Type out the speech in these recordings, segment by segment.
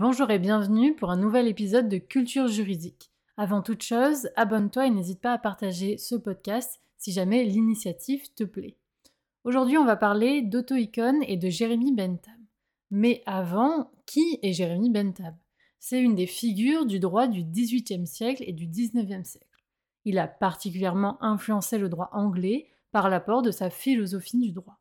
Bonjour et bienvenue pour un nouvel épisode de Culture juridique. Avant toute chose, abonne-toi et n'hésite pas à partager ce podcast si jamais l'initiative te plaît. Aujourd'hui, on va parler d'Auto-Icon et de Jérémy Bentham. Mais avant, qui est Jérémy Bentham? C'est une des figures du droit du XVIIIe siècle et du XIXe siècle. Il a particulièrement influencé le droit anglais par l'apport de sa philosophie du droit.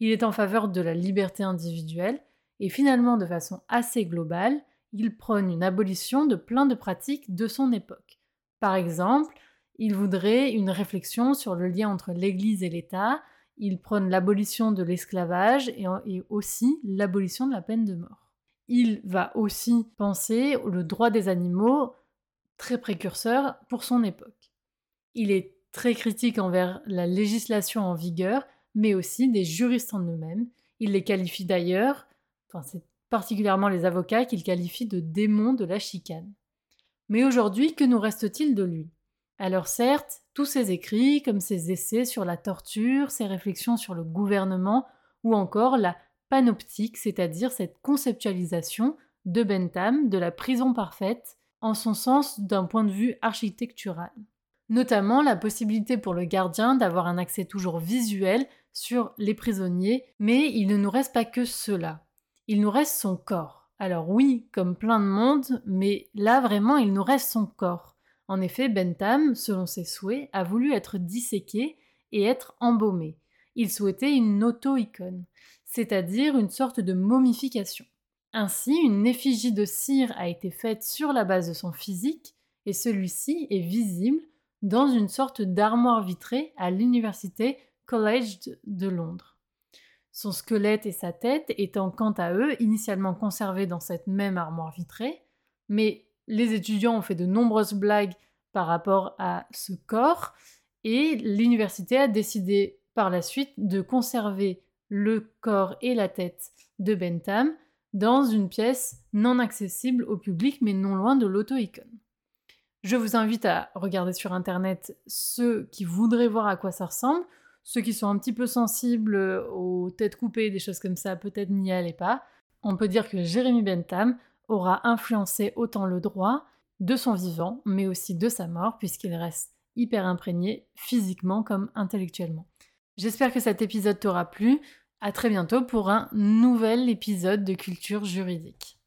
Il est en faveur de la liberté individuelle et finalement, de façon assez globale, il prône une abolition de plein de pratiques de son époque. Par exemple, il voudrait une réflexion sur le lien entre l'Église et l'État, il prône l'abolition de l'esclavage et, aussi l'abolition de la peine de mort. Il va aussi penser le droit des animaux, très précurseur pour son époque. Il est très critique envers la législation en vigueur, mais aussi des juristes en eux-mêmes. Il les qualifie d'ailleurs c'est particulièrement les avocats qu'il qualifie de démons de la chicane. Mais aujourd'hui, que nous reste-t-il de lui? Alors certes, tous ses écrits, comme ses essais sur la torture, ses réflexions sur le gouvernement, ou encore la panoptique, c'est-à-dire cette conceptualisation de Bentham de la prison parfaite, en son sens d'un point de vue architectural. Notamment la possibilité pour le gardien d'avoir un accès toujours visuel sur les prisonniers, mais il ne nous reste pas que cela il nous reste son corps. Alors oui, comme plein de monde, mais là vraiment, il nous reste son corps. En effet, Bentham, selon ses souhaits, a voulu être disséqué et être embaumé. Il souhaitait une auto-icône, c'est-à-dire une sorte de momification. Ainsi, une effigie de cire a été faite sur la base de son physique, et celui-ci est visible dans une sorte d'armoire vitrée à l'université College de Londres son squelette et sa tête étant quant à eux initialement conservés dans cette même armoire vitrée, mais les étudiants ont fait de nombreuses blagues par rapport à ce corps, et l'université a décidé par la suite de conserver le corps et la tête de Bentham dans une pièce non accessible au public mais non loin de l'auto-icône. Je vous invite à regarder sur internet ceux qui voudraient voir à quoi ça ressemble. Ceux qui sont un petit peu sensibles aux têtes coupées, des choses comme ça, peut-être n'y allez pas. On peut dire que Jérémy Bentham aura influencé autant le droit de son vivant, mais aussi de sa mort, puisqu'il reste hyper imprégné physiquement comme intellectuellement. J'espère que cet épisode t'aura plu. À très bientôt pour un nouvel épisode de Culture juridique.